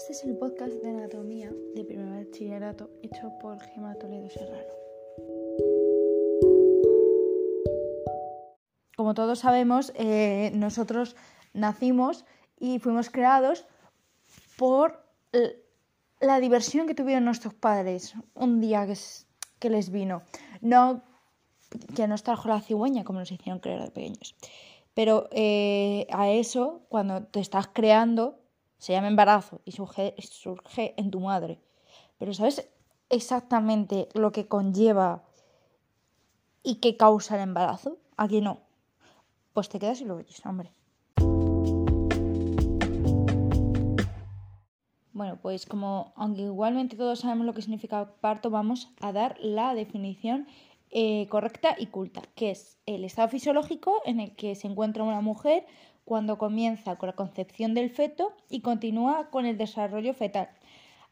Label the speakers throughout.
Speaker 1: Este es el podcast de anatomía de primer bachillerato hecho por Gemma Toledo Serrano. Como todos sabemos, eh, nosotros nacimos y fuimos creados por la diversión que tuvieron nuestros padres un día que, les vino. No que nos trajo la cigüeña, como nos hicieron creer de pequeños. Pero eh, a eso, cuando te estás creando, se llama embarazo y surge, surge en tu madre. Pero ¿sabes exactamente lo que conlleva y qué causa el embarazo? Aquí no. Pues te quedas y lo oyes, hombre. Bueno, pues como aunque igualmente todos sabemos lo que significa parto, vamos a dar la definición eh, correcta y culta, que es el estado fisiológico en el que se encuentra una mujer cuando comienza con la concepción del feto y continúa con el desarrollo fetal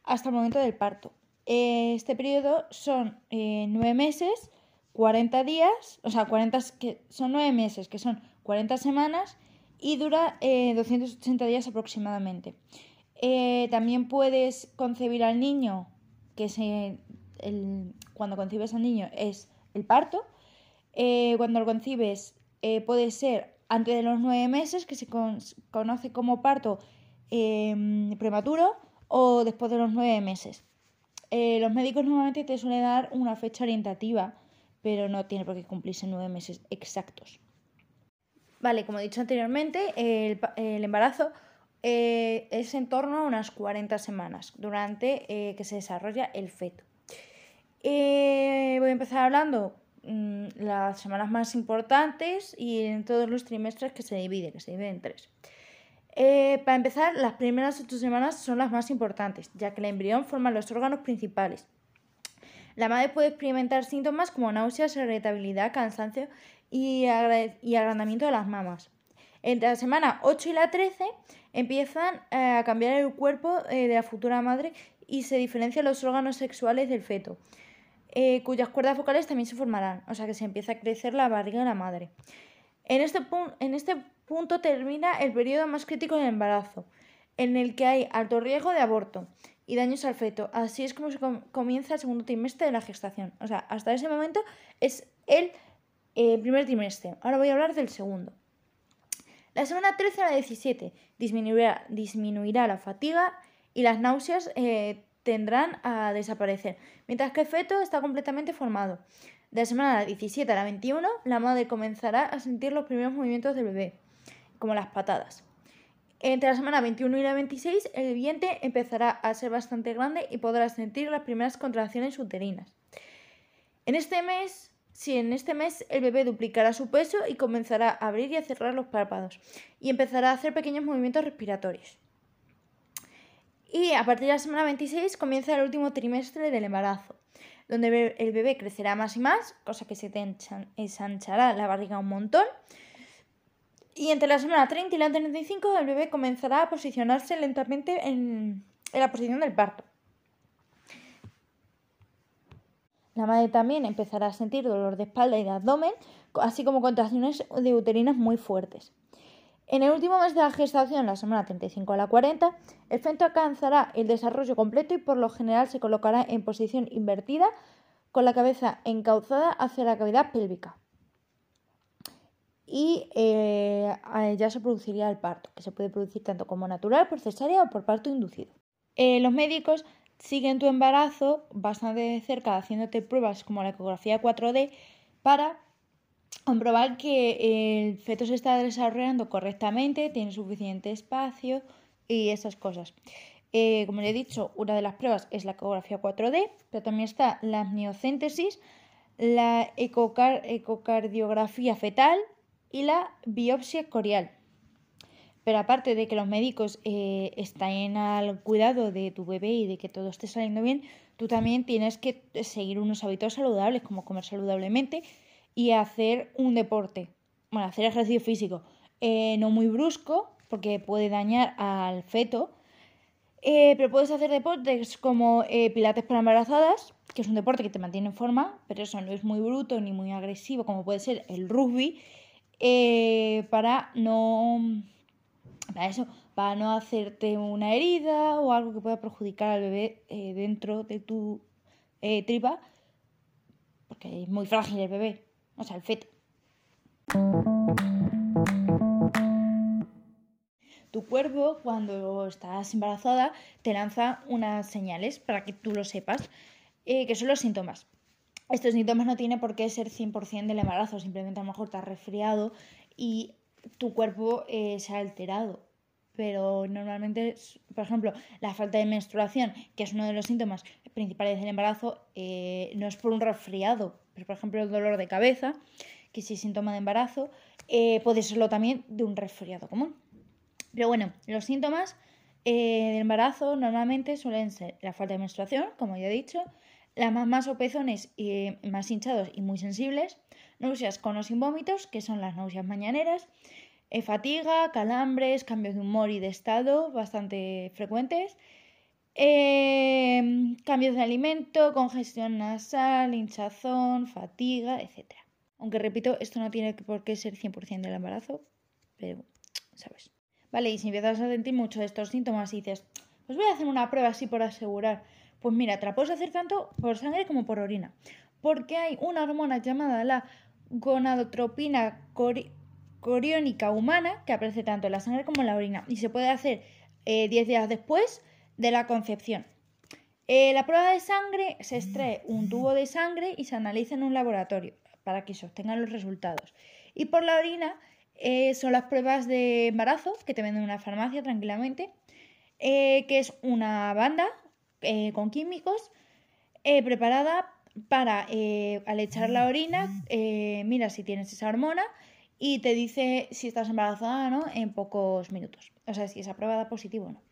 Speaker 1: hasta el momento del parto. Este periodo son eh, nueve meses, 40 días, o sea, 40, que son nueve meses, que son 40 semanas y dura 280 eh, días aproximadamente. Eh, también puedes concebir al niño, que cuando concibes al niño es el parto. cuando lo concibes puede ser antes de los nueve meses, que se conoce como parto em, prematuro, o después de los nueve meses. Eh, los médicos normalmente te suelen dar una fecha orientativa, pero no tiene por qué cumplirse nueve meses exactos. Vale, como he dicho anteriormente, el, embarazo eh, es en torno a unas 40 semanas durante eh, que se desarrolla el feto. voy a empezar hablando Mm, las semanas más importantes y en todos los trimestres que se divide, que se divide en tres. Eh, para empezar, las primeras ocho semanas son las más importantes, ya que el embrión forma los órganos principales. La madre puede experimentar síntomas como náuseas, irritabilidad, cansancio y, agrandamiento de las mamas. Entre la semana 8 y la 13 empiezan eh, a cambiar el cuerpo eh, de la futura madre y se diferencian los órganos sexuales del feto. Eh, cuyas cuerdas vocales también se formarán, o sea que se empieza a crecer la barriga de la madre. En este, este punto termina el periodo más crítico del embarazo, en el que hay alto riesgo de aborto y daños al feto. Así es como comienza el segundo trimestre de la gestación. O sea, hasta ese momento es el eh, primer trimestre. Ahora voy a hablar del segundo. La semana 13 a la 17 disminuirá, disminuirá la fatiga y las náuseas eh, tendrán a desaparecer, mientras que el feto está completamente formado. De la semana 17 a la 21, la madre comenzará a sentir los primeros movimientos del bebé, como las patadas. Entre la semana 21 y la 26, el vientre empezará a ser bastante grande y podrá sentir las primeras contracciones uterinas. En este mes, si en este mes el bebé duplicará su peso y comenzará a abrir y a cerrar los párpados y empezará a hacer pequeños movimientos respiratorios. Y a partir de la semana 26 comienza el último trimestre del embarazo, donde el bebé crecerá más y más, cosa que se te ensanchará la barriga un montón. Y entre la semana 30 y la 35 el bebé comenzará a posicionarse lentamente en, en la posición del parto. La madre también empezará a sentir dolor de espalda y de abdomen, así como contracciones de uterinas muy fuertes. En el último mes de la gestación, la semana 35 a la 40, el feto alcanzará el desarrollo completo y por lo general se colocará en posición invertida con la cabeza encauzada hacia la cavidad pélvica. Y eh, ya se produciría el parto, que se puede producir tanto como natural, por cesárea o por parto inducido. Eh, los médicos siguen tu embarazo bastante de cerca haciéndote pruebas como la ecografía 4D para comprobar que el feto se está desarrollando correctamente, tiene suficiente espacio y esas cosas. Eh, como le he dicho, una de las pruebas es la ecografía 4D, pero también está la miocéntesis, la ecocardiografía fetal y la biopsia corial. Pero aparte de que los médicos eh, estén al cuidado de tu bebé y de que todo esté saliendo bien, tú también tienes que seguir unos hábitos saludables, como comer saludablemente, y hacer un deporte, bueno, hacer ejercicio físico, eh, no muy brusco, porque puede dañar al feto, eh, pero puedes hacer deportes como eh, pilates para embarazadas, que es un deporte que te mantiene en forma, pero eso no es muy bruto ni muy agresivo, como puede ser el rugby, para no. Para eso, para no hacerte una herida o algo que pueda perjudicar al bebé dentro de tu tripa, porque es muy frágil el bebé, o sea, el feto. Tu cuerpo, cuando estás embarazada, te lanza unas señales para que tú lo sepas, eh, que son los síntomas. Estos síntomas no tienen por qué ser 100% del embarazo, simplemente a lo mejor te has resfriado y tu cuerpo eh, se ha alterado. Pero normalmente, por ejemplo, la falta de menstruación, que es uno de los síntomas principales del embarazo, eh, no es por un resfriado, pero por ejemplo el dolor de cabeza, que sí es síntoma de embarazo, puede serlo también de un resfriado común. Pero bueno, los síntomas eh, del embarazo normalmente suelen ser la falta de menstruación, como ya he dicho, las mamás o pezones eh, más hinchados y muy sensibles, náuseas con o sin vómitos, que son las náuseas mañaneras, eh, fatiga, calambres, cambios de humor y de estado bastante frecuentes, cambios de alimento, congestión nasal, hinchazón, fatiga, etc. Aunque repito, esto no tiene por qué ser 100% del embarazo, pero, ¿sabes? ¿vale? Y si empiezas a sentir mucho de estos síntomas y dices, pues voy a hacer una prueba así por asegurar, pues mira, te la puedes hacer tanto por sangre como por orina, porque hay una hormona llamada la gonadotropina coriónica humana que aparece tanto en la sangre como en la orina y se puede hacer 10 eh, días después de la concepción. Eh, la prueba de sangre se extrae un tubo de sangre y se analiza en un laboratorio para que se obtengan los resultados. Y por la orina eh, son las pruebas de embarazo que te venden en una farmacia tranquilamente, que es una banda con químicos preparada para, al echar la orina, mira si tienes esa hormona y te dice si estás embarazada o no en pocos minutos. O sea, si esa prueba da positivo o no.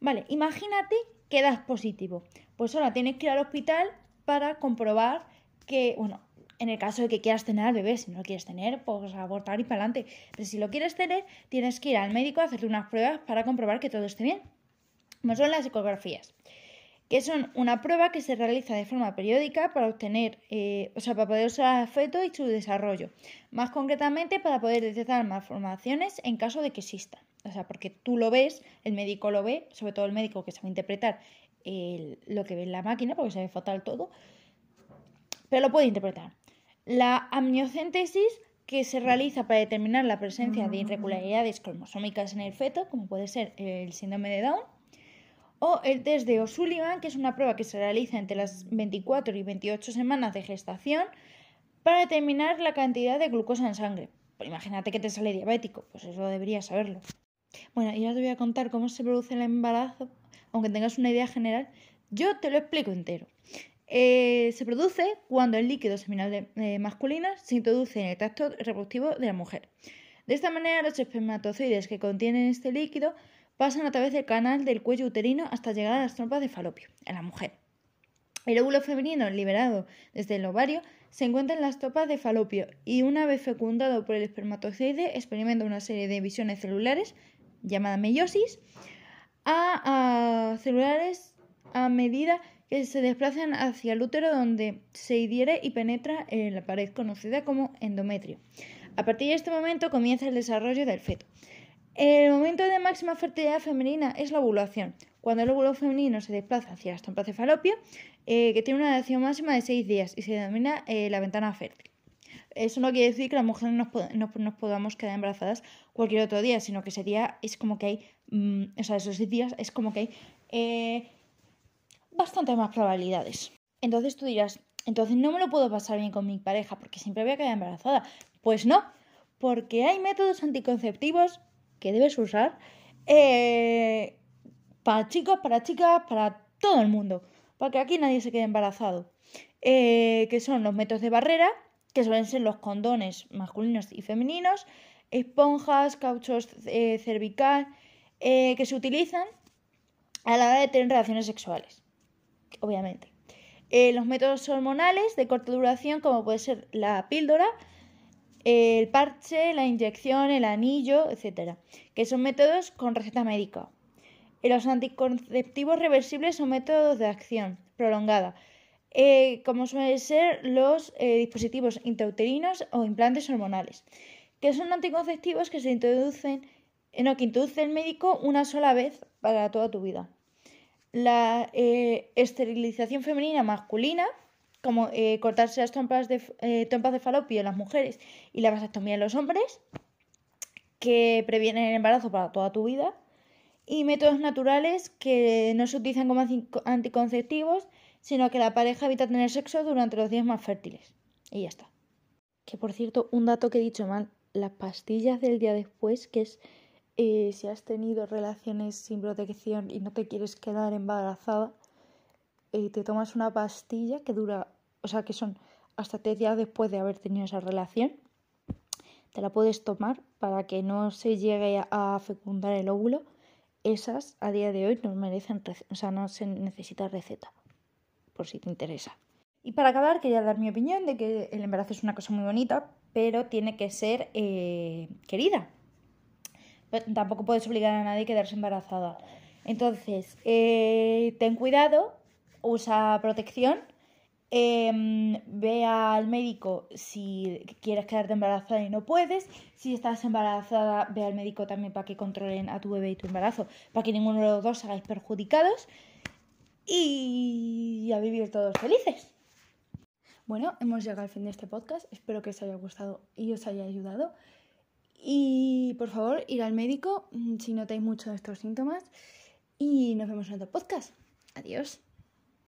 Speaker 1: Vale, imagínate que das positivo. Pues ahora tienes que ir al hospital para comprobar que, bueno, en el caso de que quieras tener al bebé. Si no lo quieres tener, pues abortar y para adelante. Pero si lo quieres tener, tienes que ir al médico a hacerle unas pruebas para comprobar que todo esté bien. Como son las ecografías, que son una prueba que se realiza de forma periódica para obtener, eh, o sea, para poder usar el feto y su desarrollo. Más concretamente, para poder detectar malformaciones en caso de que existan. O sea, porque tú lo ves, el médico lo ve, sobre todo el médico que sabe interpretar lo que ve en la máquina, porque sabe fatal todo, pero lo puede interpretar. La amniocentesis, que se realiza para determinar la presencia de irregularidades cromosómicas en el feto, como puede ser el síndrome de Down, o el test de O'Sullivan, que es una prueba que se realiza entre las 24 y 28 semanas de gestación para determinar la cantidad de glucosa en sangre. Pues imagínate que te sale diabético, pues eso deberías saberlo. Bueno, y ahora te voy a contar cómo se produce el embarazo, aunque tengas una idea general, yo te lo explico entero. Eh, se produce cuando el líquido seminal eh, masculino se introduce en el tracto reproductivo de la mujer. De esta manera, los espermatozoides que contienen este líquido pasan a través del canal del cuello uterino hasta llegar a las trompas de falopio en la mujer. El óvulo femenino liberado desde el ovario se encuentra en las trompas de falopio y una vez fecundado por el espermatozoide experimenta una serie de divisiones celulares llamada meiosis a, a celulares a medida que se desplazan hacia el útero donde se adhiere y penetra en la pared conocida como endometrio. A partir de este momento comienza el desarrollo del feto. El momento de máxima fertilidad femenina es la ovulación, cuando el óvulo femenino se desplaza hacia de falopio, eh, que tiene una duración máxima de 6 días y se denomina eh, la ventana fértil. Eso no quiere decir que las mujeres nos, nos, podamos quedar embarazadas cualquier otro día, sino que ese día es como que hay, mm, o sea, esos 6 días es como que hay eh, bastante más probabilidades. Entonces tú dirás, entonces no me lo puedo pasar bien con mi pareja porque siempre voy a quedar embarazada. Pues no, porque hay métodos anticonceptivos que debes usar eh, para chicos, para chicas, para todo el mundo, para que aquí nadie se quede embarazado. Eh, que son los métodos de barrera, que suelen ser los condones masculinos y femeninos, esponjas, cauchos eh, cervical, que se utilizan a la hora de tener relaciones sexuales obviamente. Eh, los métodos hormonales de corta duración, como puede ser la píldora, el parche, la inyección, el anillo, etc. Que son métodos con receta médica. Eh, los anticonceptivos reversibles son métodos de acción prolongada, eh, como suelen ser los dispositivos intrauterinos o implantes hormonales, que son anticonceptivos que se introducen no, que introduce el médico una sola vez para toda tu vida. La eh, esterilización femenina masculina, como eh, cortarse las trompas de, eh, trompas de falopio en las mujeres y la vasectomía en los hombres, que previenen el embarazo para toda tu vida. Y métodos naturales que no se utilizan como anticonceptivos, sino que la pareja evita tener sexo durante los días más fértiles. Y ya está. Que por cierto, un dato que he dicho mal, las pastillas del día después, que es eh, si has tenido relaciones sin protección y no te quieres quedar embarazada, eh, te tomas una pastilla que dura, o sea, que son hasta tres días después de haber tenido esa relación. Te la puedes tomar para que no se llegue a fecundar el óvulo. Esas a día de hoy no merecen, o sea, no se necesita receta, por si te interesa. Y para acabar, quería dar mi opinión de que el embarazo es una cosa muy bonita, pero tiene que ser eh, querida. tampoco puedes obligar a nadie a quedarse embarazada. Entonces, eh, ten cuidado, usa protección, em, ve al médico si quieres quedarte embarazada y no puedes. Si estás embarazada, ve al médico también para que controlen a tu bebé y tu embarazo, para que ninguno de los dos hagáis perjudicados. Y a vivir todos felices. Bueno, hemos llegado al fin de este podcast. Espero que os haya gustado y os haya ayudado. Y por favor, ir al médico mm, si notáis mucho de estos síntomas. Y nos vemos en otro podcast. Adiós.